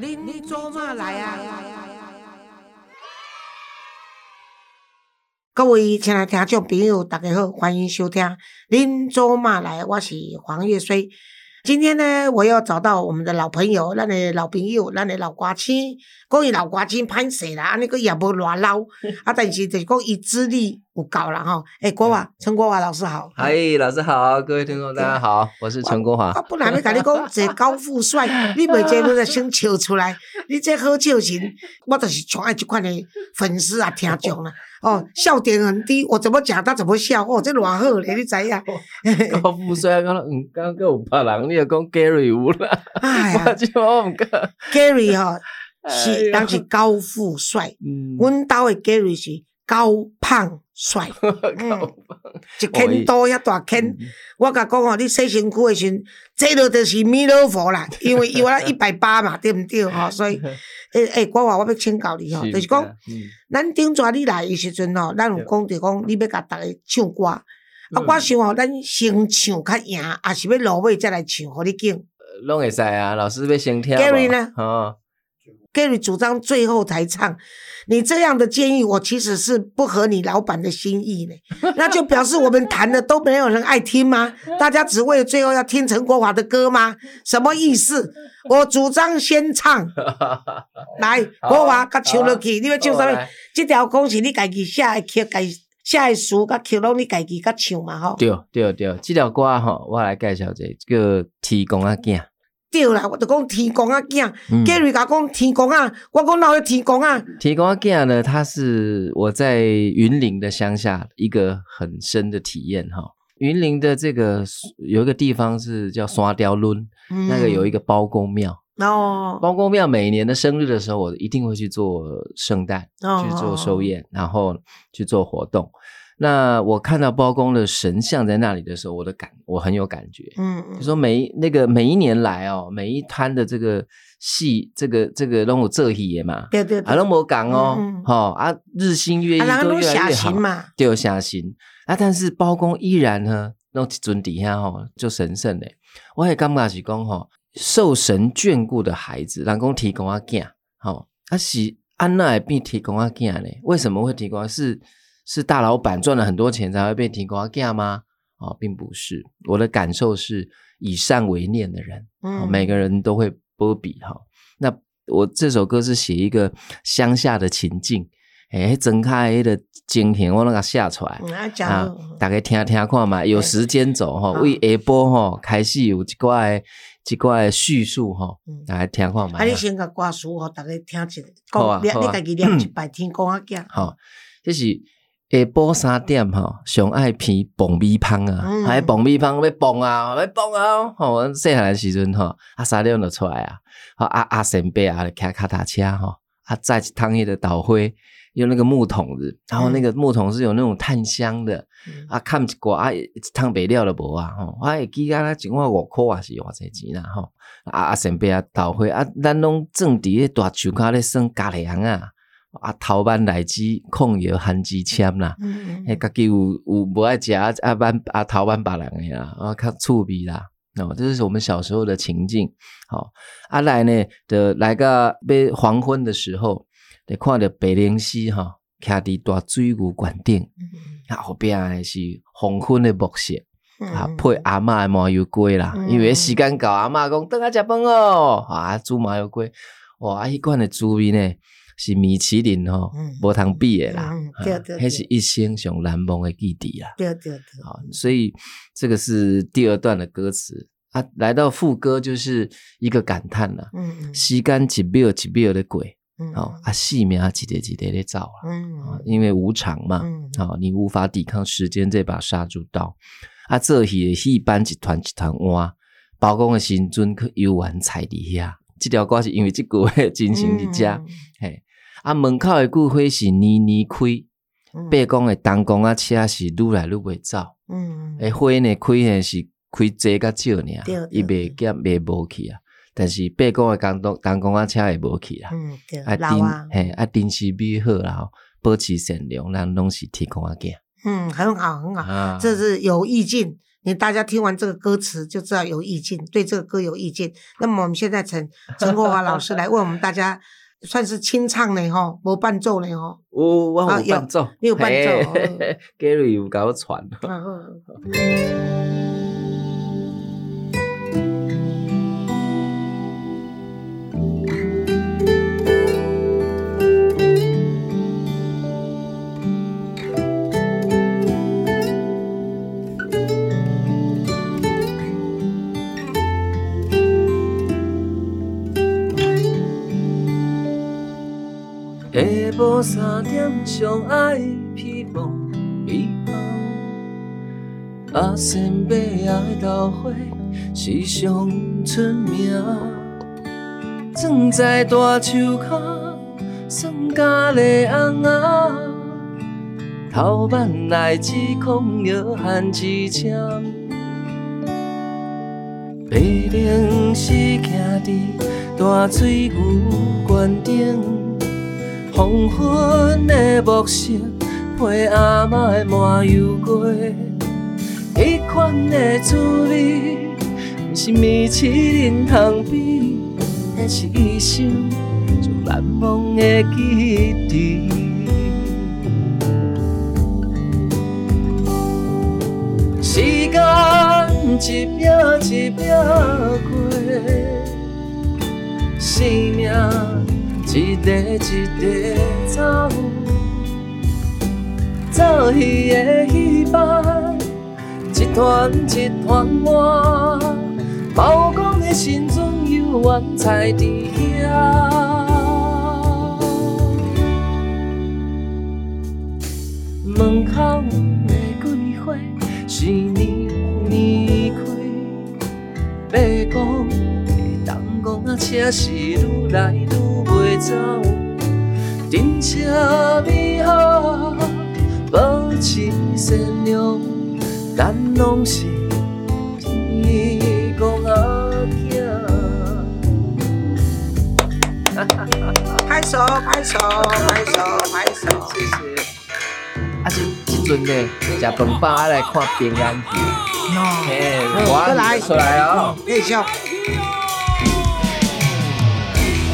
恁做嘛来啊？各位亲爱的听众朋友，大家好，欢迎收听《恁做嘛来》，我是黄月水。今天呢，我要找到我们的老朋友，咱的老朋友，咱的老瓜青。讲伊老瓜青歹势啦，安尼个也无偌老，啊，但是就是讲伊资历有够啦吼。诶，国华，陈国华老师好。嗨，老师好，各位听众大家好，我是陈国华。我本来要甲你讲 这高富帅，你袂这你就先笑出来，你这好笑型，我就是宠爱这款的粉丝啊，听众啦。哦，笑点很低，我怎么讲他怎么笑，哦，这偌好咧，你知影？高富帅，刚刚嗯，刚刚有别人，你又讲 Gary 有啦，哎呀，我唔讲 Gary 吼是当是高富帅，阮兜的 Gary 是高胖帅，一千多遐大千，我甲讲哦，你洗身躯的时，这落就是弥勒佛啦，因为因为一百八嘛，对毋对吼？所以。诶诶，我话我要请教你吼，就是讲，咱顶阵你来诶时阵吼，咱有讲着讲，你要甲逐个唱歌，啊，我想吼，咱先唱较赢，还是要落尾再来唱，互你敬。拢会使啊，老师要先听。Gary 呢？哦。Gary 主张最后才唱，你这样的建议我其实是不合你老板的心意呢。那就表示我们谈的都没有人爱听吗？大家只为了最后要听陈国华的歌吗？什么意思？我主张先唱，来国华甲唱落去，你要唱什么？这条歌是你家己写的曲，家写的词甲曲拢你家己甲唱嘛吼。对对对，这条歌吼，我来介绍一下，叫天公阿囝。对啦，我就讲天公啊囝，Gary 甲讲天公啊，我讲哪有天公啊？天公啊囝呢？他是我在云林的乡下一个很深的体验哈。云林的这个有一个地方是叫刷雕轮，那个有一个包公庙哦。包公庙每年的生日的时候，我一定会去做圣诞，去做寿宴，然后去做活动。那我看到包公的神像在那里的时候，我的感我很有感觉。嗯，就说每那个每一年来哦，每一摊的这个戏，这个这个让我这一嘛，对对，啊，那么讲哦，哈啊，日新月异都越来越好嘛，就下行啊。但是包公依然呢，那尊底下哈就神圣嘞。我也感觉是讲吼，受神眷顾的孩子，人公提供阿囝，好，他是安娜并提供阿囝呢？为什么会提供？是是大老板赚了很多钱才会被提供啊吗？哦，并不是。我的感受是以善为念的人，嗯，每个人都会波比哈。那我这首歌是写一个乡下的情境，哎，睁开的景象我那个写出来啊，大家听听看嘛。有时间走哈，为下播哈开始有一块一块叙述哈，大家听看嘛。啊，你先个歌词哈，大家听一下，讲你你家己念一百天讲啊 讲。好，这是。下晡三点吼，上爱片蹦米芳啊！还蹦米芳要蹦啊，要蹦啊！吼，细汉的时阵吼，啊三点就出来啊！啊啊啊神伯啊，开卡踏车吼，啊载一汤迄个导灰，用那个木桶子，然后那个木桶是有那种炭香的，啊看一寡啊汤白了都无啊！吼，我会记啊，一碗五箍啊是偌济钱啦！吼，啊啊神伯啊导灰啊，咱拢种伫咧大树骹咧算家粮啊！啊，头班来支控油含支签啦，诶，家己有有无爱食啊？班啊，头班别人诶啦，啊，较趣味啦。哦，这是我们小时候的情境。好，啊来呢，的来个要黄昏的时候，得看着白灵溪哈，徛伫大水牛馆顶，啊后边诶是黄昏的暮色，啊配阿嬷诶麻油鸡啦，因为时间到，阿嬷讲等下食饭哦，啊煮麻油鸡，哇，迄款诶滋味呢。是米其林吼，无通比的啦，还是一生上难忘的记忆啦。对对对，好，所以这个是第二段的歌词啊，来到副歌就是一个感叹了。嗯，时间一秒一秒的过，好啊，生命一点一点的走了。嗯，因为无常嘛，好，你无法抵抗时间这把杀猪刀。啊，这戏戏班一团一团换，包公的新尊去游玩彩底下，这条歌是因为这句话进行的加，嘿。啊，门口的旧火是年年开，八公的灯光啊，车是愈来愈袂走。嗯，诶，花呢开呢是开济甲少呢，伊袂减袂无去啊。但是八公的灯光灯光啊，车会无去啊。嗯，对，啊，老啊，嘿，啊，电视美好啦，吼，保持善良，咱拢是天公啊，囝。嗯，很好，很好，这是有意境。你大家听完这个歌词就知道有意境，对这个歌有意境。那么我们现在请陈国华老师来问我们大家算是清唱呢吼，无伴奏呢吼。我我有伴奏，你有伴奏。Gary 有搞传。三点，上爱披风美梦。阿仙伯仔的豆花是上出名，装在大树脚，酸咖喱红啊。头版来只空药含一针，白灵是徛伫大水牛关顶。黄昏的暮色，陪阿嬷的麻油粿，迄款的滋味，不是米其林通比，那是一生最难忘的记忆。时间一秒一秒过，生命。一个一个走，走去的希望，一团一团满，包公的心中犹原在伫遐。门口玫瑰花，是年年开，白讲的灯光啊，车是愈来愈。走，珍惜美好，保持善良，咱拢是天公阿囝。拍手，拍手，拍手，拍手，谢谢。啊，即即阵呢，食饭饱来看平安戏。哦，过来，出来哦。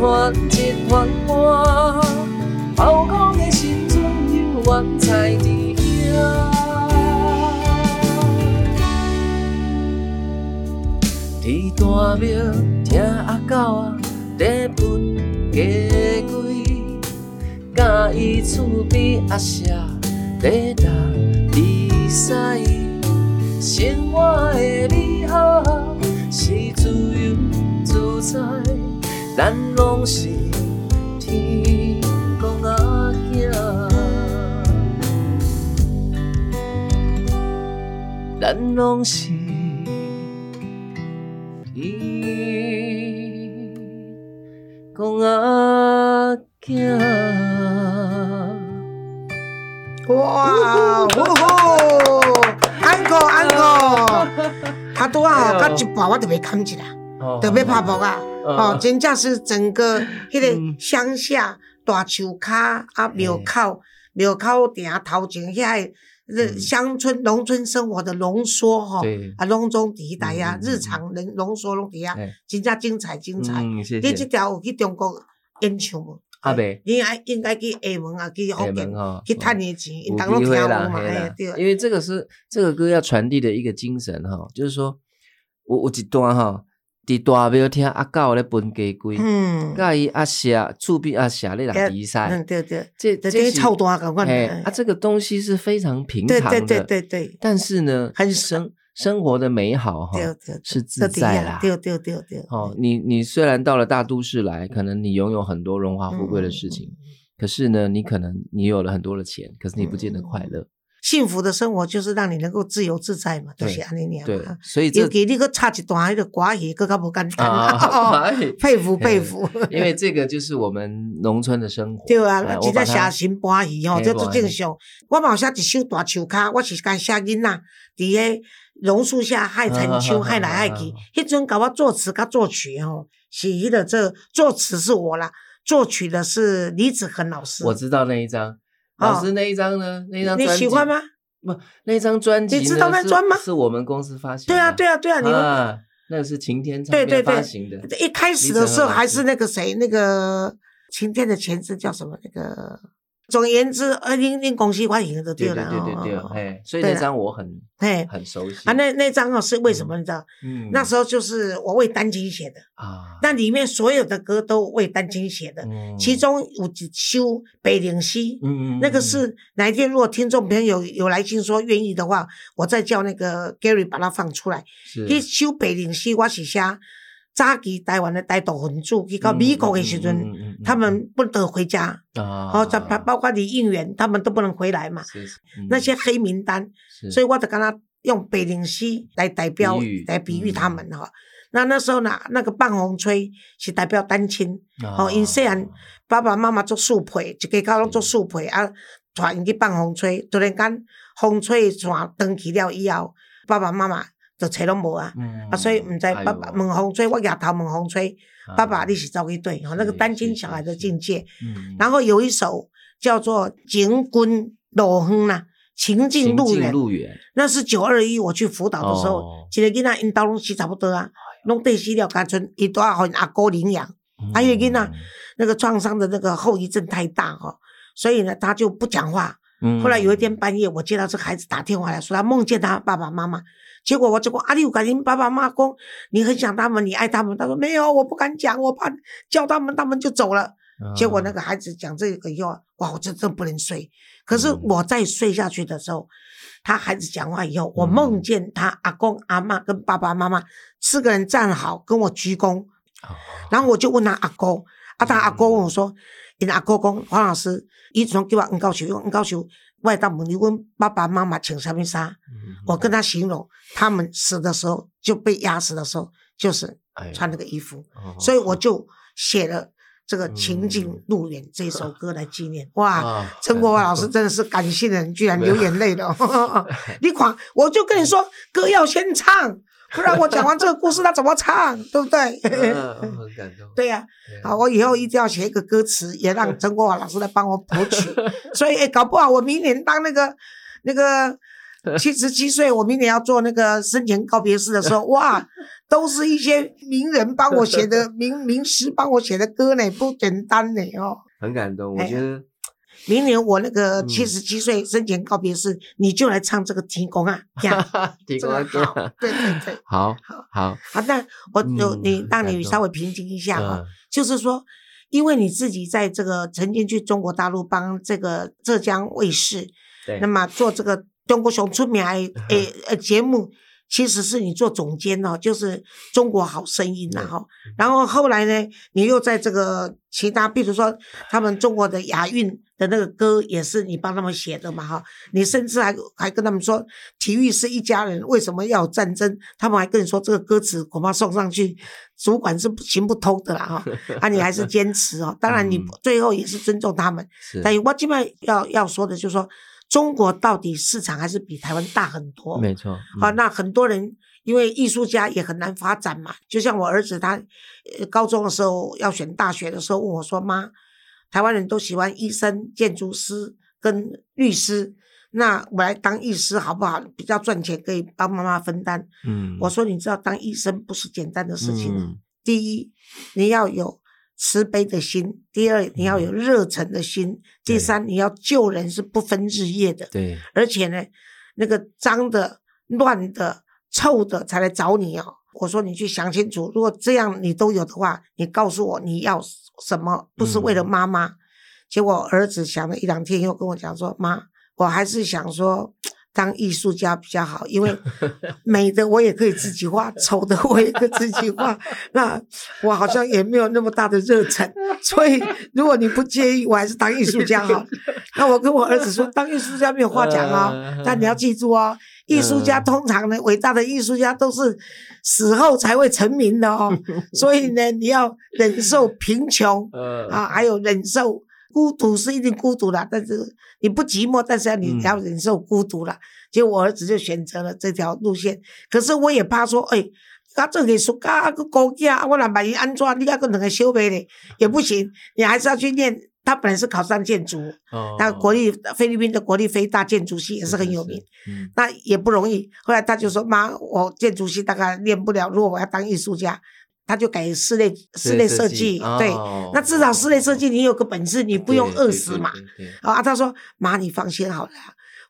一团一团满，包空的心中犹原在伫遐。伫大庙听阿狗啊，在分。家规，甲伊厝边阿舍在打比赛，生活的美好是自由自在，咱拢是天公阿囝，咱拢是。公阿囝，哇，呼呼，安哥安哥，他拄啊吼，到一半我就要扛起来，就要拍步啊，哦，真正是整个 迄个乡下大树骹啊庙口庙口顶头前遐。乡村、农村生活的浓缩哈，啊，隆中地带呀，日常浓浓缩拢底下，真正精彩精彩。你这条有去中国演唱无？啊未？应该应该去厦门啊，去福建去赚点钱，有机会啦，对。因为这个是这个歌要传递的一个精神哈，就是说，我我一段哈。伫大庙听阿狗咧分鸡龟，甲伊阿霞厝边阿霞咧来比赛，嗯对对，这这是臭大感觉。啊，这个东西是非常平常的，对对对对但是呢，很生生活的美好哈，是自在啦。对对对对。哦，你你虽然到了大都市来，可能你拥有很多荣华富贵的事情，可是呢，你可能你有了很多的钱，可是你不见得快乐。幸福的生活就是让你能够自由自在嘛，就是安尼样对，所以尤其你个插一段迄个寡语，更加不简单，佩服佩服。因为这个就是我们农村的生活。对啊，直接写新欢喜吼，这都正常。我冇写一首大树卡，我是干写囡仔，伫个榕树下害成秋，害来害去。迄阵搞我作词甲作曲哦，是伊的这作词是我啦，作曲的是李子恒老师。我知道那一张。老师那一张呢？那张你喜欢吗？不，那张专辑你知道那专吗？是我们公司发行。对啊，对啊，对啊，你啊，那个是晴天唱片发行的。一开始的时候还是那个谁，那个晴天的前身叫什么？那个。总而言之，二零零公司发行的对了，对对对对，哎，所以那张我很哎很熟悉啊。那那张哦是为什么你知道？嗯，那时候就是我为丹青写的啊。那里面所有的歌都为丹青写的，其中有几首《北岭西》，嗯嗯，那个是哪一天如果听众朋友有来信说愿意的话，我再叫那个 Gary 把它放出来。是，一首《北岭西》我写下。早期台湾的大多分子去到美国的时阵，他们不得回家，哦，再包包括李应元，他们都不能回来嘛。那些黑名单，所以我就跟他用北灵溪来代表来比喻他们哈。那那时候呢，那个棒红吹是代表单亲，哦，因虽然爸爸妈妈做树陪，一家家拢做树陪啊，带因去放风吹，突然间风吹线断去了以后，爸爸妈妈。就找拢无啊，啊，所以毋知爸爸问风吹，我举头问风吹，爸爸你是走去对，吼，那个单亲小孩的境界。然后有一首叫做《情君路远》呐，《情境路远》，那是九二一我去辅导的时候，一个囡仔因兜拢死差不多啊，拢对死了，干脆伊都要互阿哥领养。还有囡仔那个创伤的那个后遗症太大哈，所以呢他就不讲话。后来有一天半夜，我接到这个孩子打电话来说，他梦见他爸爸妈妈。结果我就讲，阿丽有感情，爸爸妈妈讲，你很想他们，你爱他们。他说没有，我不敢讲，我怕叫他们，他们就走了。结果那个孩子讲这个以后，哇，我真真不能睡。可是我再睡下去的时候，他孩子讲话以后，我梦见他阿公阿妈跟爸爸妈妈四个人站好跟我鞠躬，然后我就问他阿公，啊，他阿公问我说，你阿公讲黄老师，以前叫我恩高修，恩高修。外道母，你问爸爸妈妈请什么纱？我跟他形容，他们死的时候就被压死的时候，就是穿那个衣服，所以我就写了这个《情景路远》这首歌来纪念。哇，陈国华老师真的是感性的人，居然流眼泪了。你狂，我就跟你说，歌要先唱。不然我讲完这个故事，他怎么唱，对不对？很感动。对呀，好，我以后一定要写一个歌词，也让陈国华老师来帮我谱曲。所以，搞不好我明年当那个那个 七十七岁，我明年要做那个生前告别式的时候，哇，都是一些名人帮我写的名名诗，帮我写的歌呢，不简单呢哦。很感动，我觉得。明年我那个七十七岁生前告别式，你就来唱这个 《提供啊，提供歌，对。对对，好好。好。好，那我就你让你稍微平静一下哈，就是说，因为你自己在这个曾经去中国大陆帮这个浙江卫视，那么做这个中国熊出名诶诶 节目。其实是你做总监哦，就是中国好声音然后，然后后来呢，你又在这个其他，比如说他们中国的亚运的那个歌也是你帮他们写的嘛哈，你甚至还还跟他们说体育是一家人，为什么要战争？他们还跟你说这个歌词恐怕送上去主管是行不通的啦哈，啊你还是坚持哦，当然你最后也是尊重他们，但我基本要要说的就是说。中国到底市场还是比台湾大很多，没错。啊，那很多人因为艺术家也很难发展嘛。就像我儿子，他高中的时候要选大学的时候，问我说：“妈，台湾人都喜欢医生、建筑师跟律师，那我来当医师好不好？比较赚钱，可以帮妈妈分担。”嗯，我说：“你知道当医生不是简单的事情。第一，你要有。”慈悲的心，第二你要有热忱的心，第三你要救人是不分日夜的。对，而且呢，那个脏的、乱的、臭的才来找你哦。我说你去想清楚，如果这样你都有的话，你告诉我你要什么？不是为了妈妈。结果儿子想了一两天，又跟我讲说：“妈，我还是想说。”当艺术家比较好，因为 美的我也可以自己画，丑的我也可以自己画。那我好像也没有那么大的热忱，所以如果你不介意，我还是当艺术家好。那我跟我儿子说，当艺术家没有话讲啊，但你要记住哦，艺术家通常呢，伟大的艺术家都是死后才会成名的哦。所以呢，你要忍受贫穷啊，还有忍受。孤独是一定孤独的，但是你不寂寞，但是你要忍受孤独了。结果我儿子就选择了这条路线，可是我也怕说，哎，他这艺术家个高价，我来把你安装，你那个两个修呗的也不行，你还是要去念。他本来是考上建筑，那国立菲律宾的国立非大建筑系也是很有名，那也不容易。后来他就说：“妈，我建筑系大概念不了，如果我要当艺术家。”他就改室内室内设计，对，那至少室内设计你有个本事，你不用饿死嘛。啊，他说妈，你放心好了，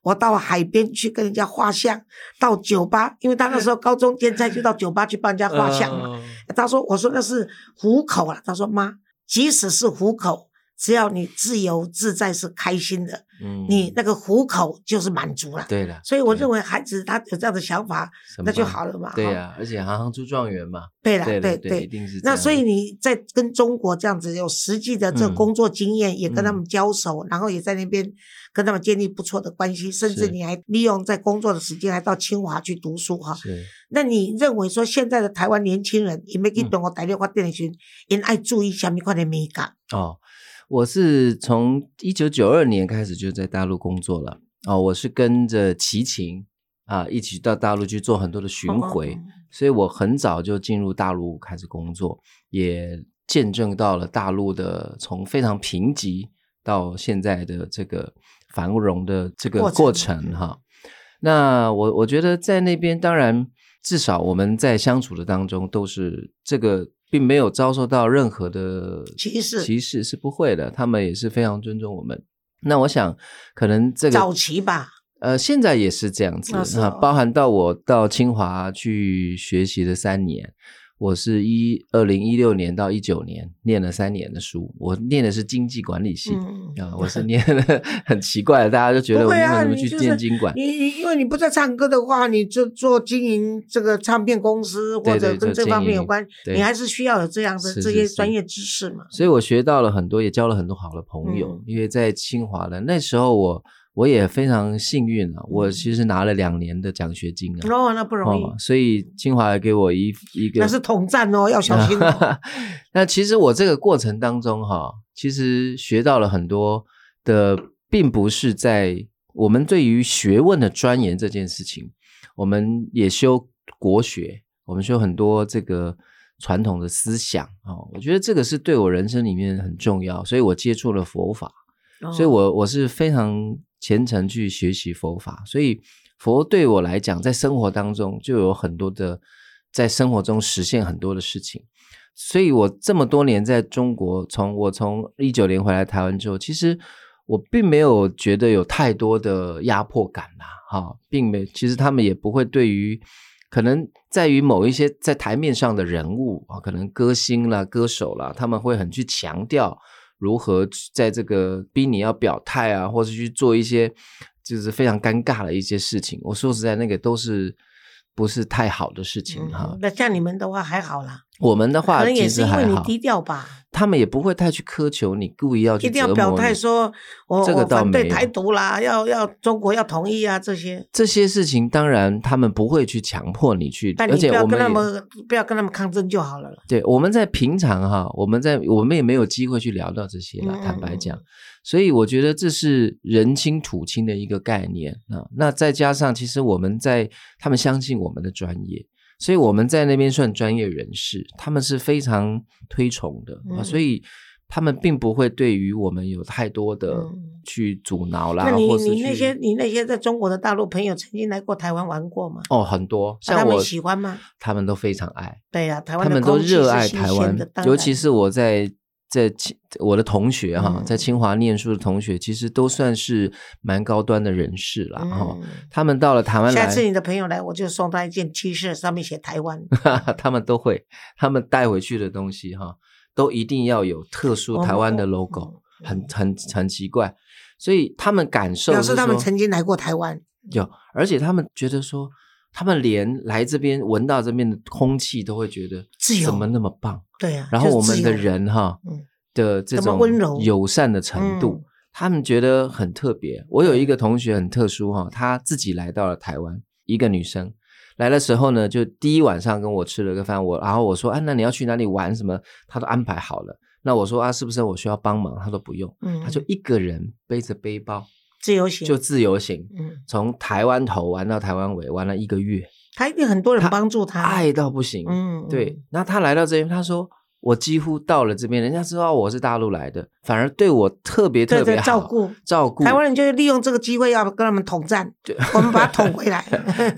我到海边去跟人家画像，到酒吧，因为他那时候高中兼差就到酒吧去帮人家画像嘛。他说，我说那是糊口了。他说妈，即使是糊口。只要你自由自在是开心的，嗯，你那个糊口就是满足了。对的，所以我认为孩子他有这样的想法，那就好了嘛。对呀，而且行行出状元嘛。对了，对对，一定是。那所以你在跟中国这样子有实际的这工作经验，也跟他们交手，然后也在那边跟他们建立不错的关系，甚至你还利用在工作的时间还到清华去读书哈。是。那你认为说现在的台湾年轻人，有没有去懂我台电话电讯，应爱注意什么块的美感？哦。我是从一九九二年开始就在大陆工作了哦，我是跟着齐秦啊一起到大陆去做很多的巡回，所以我很早就进入大陆开始工作，也见证到了大陆的从非常贫瘠到现在的这个繁荣的这个过程哈。那我我觉得在那边，当然至少我们在相处的当中都是这个。并没有遭受到任何的歧视，歧视是不会的。他们也是非常尊重我们。那我想，可能这个早期吧，呃，现在也是这样子啊。包含到我到清华去学习的三年。我是一二零一六年到一九年念了三年的书，我念的是经济管理系啊，我 是念的很奇怪，大家就觉得我为什么去念经管？你你因为你不在唱歌的话，你就做经营这个唱片公司或者跟这方面有关，你还是需要有这样的这些专业知识嘛。所以我学到了很多，也交了很多好的朋友，因为在清华的那时候我。我也非常幸运啊！我其实拿了两年的奖学金啊，哦，那不容易。所以清华给我一一个，那是统战哦，要小心。那其实我这个过程当中哈，其实学到了很多的，并不是在我们对于学问的钻研这件事情，我们也修国学，我们修很多这个传统的思想啊。我觉得这个是对我人生里面很重要，所以我接触了佛法，所以我我是非常。虔诚去学习佛法，所以佛对我来讲，在生活当中就有很多的，在生活中实现很多的事情。所以我这么多年在中国，从我从一九年回来台湾之后，其实我并没有觉得有太多的压迫感呐，哈，并没。其实他们也不会对于可能在于某一些在台面上的人物啊，可能歌星啦、歌手啦，他们会很去强调。如何在这个逼你要表态啊，或者去做一些就是非常尴尬的一些事情？我说实在，那个都是不是太好的事情哈。那像你们的话还好啦。我们的话，可能也是因为你低调吧。他们也不会太去苛求你，故意要去一定要表态说，我我反对台独啦，要要中国要同意啊，这些这些事情，当然他们不会去强迫你去，而且我们不要跟他们不要跟他们抗争就好了。对，我们在平常哈，我们在我们也没有机会去聊到这些了，坦白讲，所以我觉得这是人亲土亲的一个概念啊。那再加上，其实我们在他们相信我们的专业。所以我们在那边算专业人士，他们是非常推崇的啊，所以他们并不会对于我们有太多的去阻挠啦。那你你那些你那些在中国的大陆朋友曾经来过台湾玩过吗？哦，很多，像他们喜欢吗？他们都非常爱。对呀，台湾他们都热爱台湾，尤其是我在。在清我的同学哈，在清华念书的同学，其实都算是蛮高端的人士了哈。他们到了台湾来，下次你的朋友来，我就送他一件 T 恤，上面写台湾。他们都会，他们带回去的东西哈，都一定要有特殊台湾的 logo，很很很奇怪。所以他们感受，表示他们曾经来过台湾。有，而且他们觉得说，他们连来这边闻到这边的空气都会觉得怎么那么棒？对呀。然后我们的人哈嗯的这种温柔友善的程度嗯，他们觉得很特别。我有一个同学很特殊哈，她自己来到了台湾，一个女生。来的时候呢，就第一晚上跟我吃了个饭，我然后我说啊，那你要去哪里玩什么？她都安排好了。那我说啊，是不是我需要帮忙？她说不用，嗯，她就一个人背着背包自由行，就自由行，嗯，从台湾头玩到台湾尾，玩了一个月，他一定很多人帮助他，爱到不行。嗯，对，那他来到这边，他说我几乎到了这边，人家知道我是大陆来的，反而对我特别特对对别，照顾。照顾。台湾人就是利用这个机会要跟他们统战，我们把他捅回来。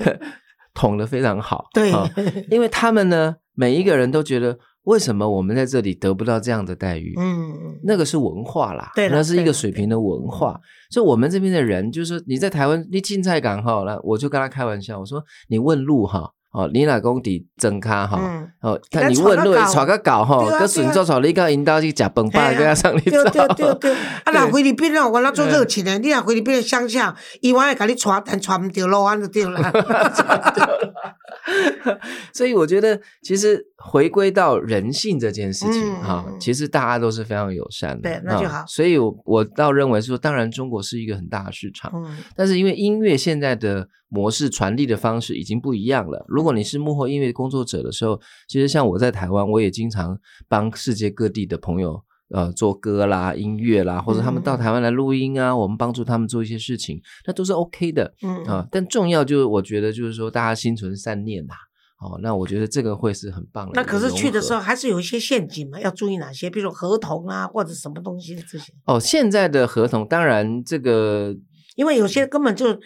捅的非常好。对。啊因为他们呢，每一个人都觉得，为什么我们在这里得不到这样的待遇？嗯，那个是文化啦，对啦那是一个水平的文化。所以，我们这边的人，就是你在台湾，你进菜港哈，那我就跟他开玩笑，我说你问路哈，哦，你老公底真卡哈，嗯哦，看你问路带带个搞哈，跟顺走走你到引导去食饭吧，嘿啊跟他上你对对走。对对，啊，若菲律宾哦，我那做热情的，你若菲律宾的乡下，伊往会甲你带，但带唔着路，安就对啦。所以我觉得，其实回归到人性这件事情嗯哈、嗯其实大家都是非常友善的。对那就啊好所以我，我倒认为说，当然中国是一个很大的市场，嗯但是因为音乐现在的模式传递的方式已经不一样了。如果你是幕后音乐工作者的时候，其实像我在台湾，我也经常帮世界各地的朋友。呃，做歌啦、音乐啦，或者他们到嗯台湾来录音啊，我们帮助他们做一些事情，那都是 OK 的。嗯啊，但重要就是我觉得就是说大家心存善念呐、哦，那我觉得这个会是很棒的。那可是去的时候，还是有一些陷阱嘛，要注意哪些？比如说合同啊，或者什么东西这些。哦，现在的合同当然这个因为有些根本就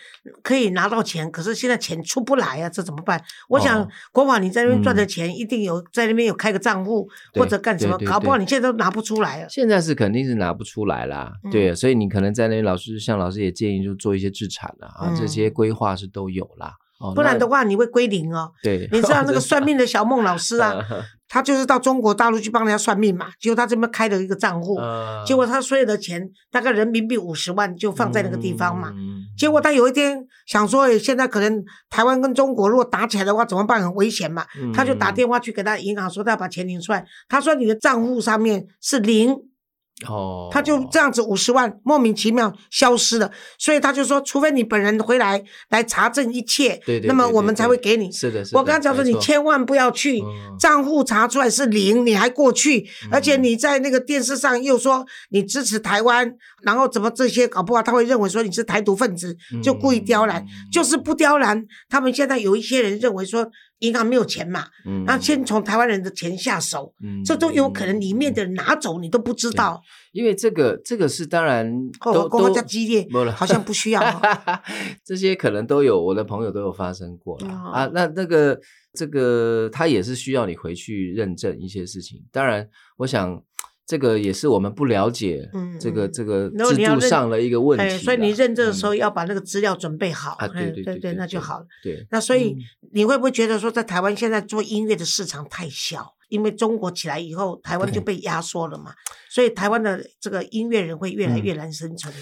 可以拿到钱，可是现在钱出不来啊，这怎么办？我想哦国宝你在那边赚的嗯钱，一定有在那边有开个账户或者干什么，搞不好你现在都拿不出来啊。现在是肯定是拿不出来啦，嗯对，所以你可能在那边老师像老师也建议就做一些自产啊，啊这些嗯规划是都有啦。哦，不然的话，你会归零哦。对，你知道 那个算命的小孟老师啊，他就是到中国大陆去帮人家算命嘛，结果他这边开了一个账户，呃结果他所有的钱大概人民币五十万就放在那个地方嘛。嗯结果他有一天想说，诶现在可能台湾跟中国如果打起来的话怎么办？很危险嘛。嗯他就打电话去给他银行说他要把钱领出来，他说你的账户上面是零，哦，他就这样子五十万莫名其妙消失了，所以他就说，除非你本人回来来查证一切，对对，那么我们才会给你。是的，是的我刚才讲说，你千万不要去嗯。账户查出来是零，你还过去，而且嗯你在那个电视上又说你支持台湾，然后怎么这些搞不好他会认为说你是台独分子，就故意刁难，嗯就是不刁难。他们现在有一些人认为说银行没有钱嘛，嗯那先从台湾人的钱下手，嗯这都有可能里面的人拿走你都不知道。因为这个这个是当然哦，都都我讲话较激烈没了，好像不需要哦。这些可能都有，我的朋友都有发生过啦、哦啊。那那个这个，他也是需要你回去认证一些事情。当然，我想这个也是我们不了解嗯这个、嗯这个制度上的一个问题、哎，所以你认证的时候嗯要把那个资料准备好。啊，哎对对对那就好了。。对，那所以嗯你会不会觉得说，在台湾现在做音乐的市场太小？因为中国起来以后，台湾就被压缩了嘛，所以台湾的这个音乐人会越来越难生存。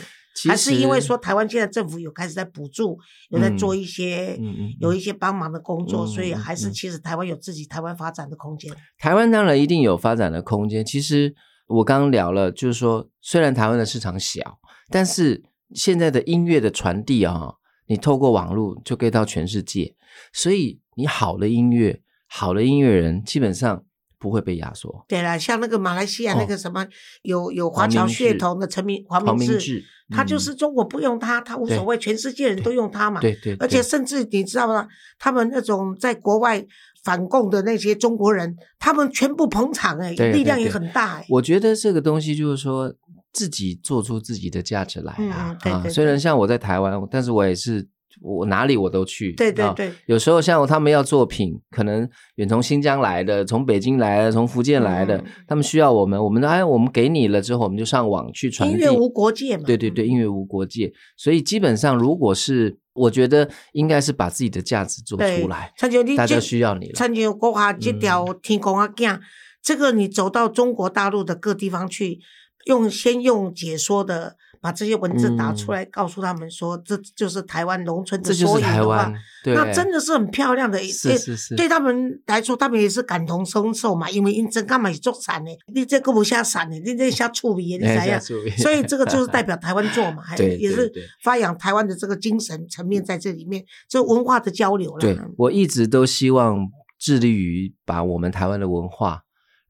还是因为实说台湾现在政府有开始在补助，有在做一些、嗯嗯嗯有一些帮忙的工作，嗯所以还是其实台湾有自己台湾发展的空间。台湾当然一定有发展的空间。其实我刚刚聊了，就是说，虽然台湾的市场小，但是现在的音乐的传递啊，你透过网络就可以到全世界，所以你好的音乐、好的音乐人，基本上不会被压缩。对了，像那个马来西亚哦那个什么、有有华侨血志统的陈明黄黄明志，他就嗯是中国不用他，他无所谓，全世界人都用他嘛。对对，而且甚至你知道吗？他们那种在国外反共的那些中国人，他们全部捧场哎、对力量也很大哎、我觉得这个东西就是说，自己做出自己的价值来嗯啊嗯对对啊！虽然像我在台湾，但是我也是我哪里我都去。啊对对对有时候像他们要作品，可能远从新疆来的，从北京来的，从福建来的，嗯他们需要我们，我们哎，我们给你了之后，我们就上网去传递。音乐无国界嘛。对对对，音乐无国界，所以基本上如果是，我觉得应该是把自己的价值做出来，大家需要你了。参照国华这条嗯天空啊镜，这个你走到中国大陆的各地方去，用先用解说的把这些文字打出来，告诉他们说，这就是台湾农村的缩影的话，那真的是很漂亮的。是是是，对他们来说，他们也是感同身受嘛，因为因真干嘛是做伞的，你这个不下伞的，你这下处理，你怎样？所以这个就是代 表台湾做嘛，还也是发扬台湾的这个精神层面在这里面，这文化的交流了。对我一直都希望致力于把我们台湾的文化。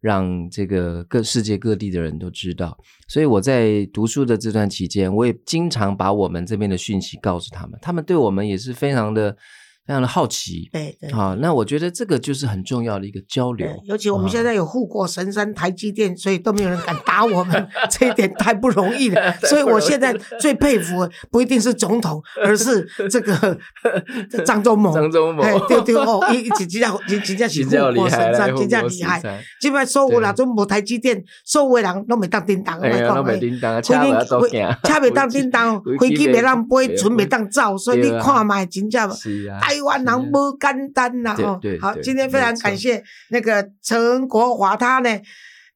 让这个各世界各地的人都知道，所以我在读书的这段期间，我也经常把我们这边的讯息告诉他们，他们对我们也是非常的。非常的好奇，对对，好，那我觉得这个就是很重要的一个交流。尤其我们现在有护国神山台积电，所以都没有人敢打我们，这一点太不容易了。所以我现在最佩服不一定是总统，而是这个 张忠谋。张忠谋，对对哦，一一直叫一直叫是护国神山，真正厉害。基本所有那种无台积电，所有人都没当叮当，没讲没叮当，车没当叮当，飞机没当飞，船没当造，所以你看嘛，真正。台湾人不简单呐！哦，好，今天非常感谢那个陈国华，他呢，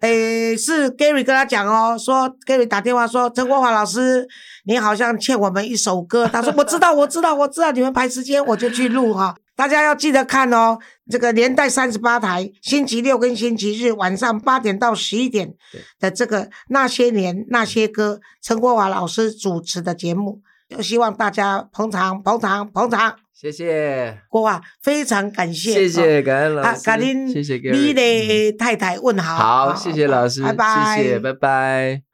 诶，是 Gary 跟他讲哦，说 Gary 打电话说，陈国华老师，你好像欠我们一首歌。他说我知道，我知道，我知道，你们排时间我就去录哈。大家要记得看哦，这个年代三十八台，星期六跟星期日晚上八点到十一点的这个那些年那些歌，陈国华老师主持的节目，就希望大家捧场捧场捧场。谢谢。郭华，非常感谢，谢谢感恩老师，感恩谢谢你的太太问好，好，谢谢老师，拜拜，谢谢，拜拜。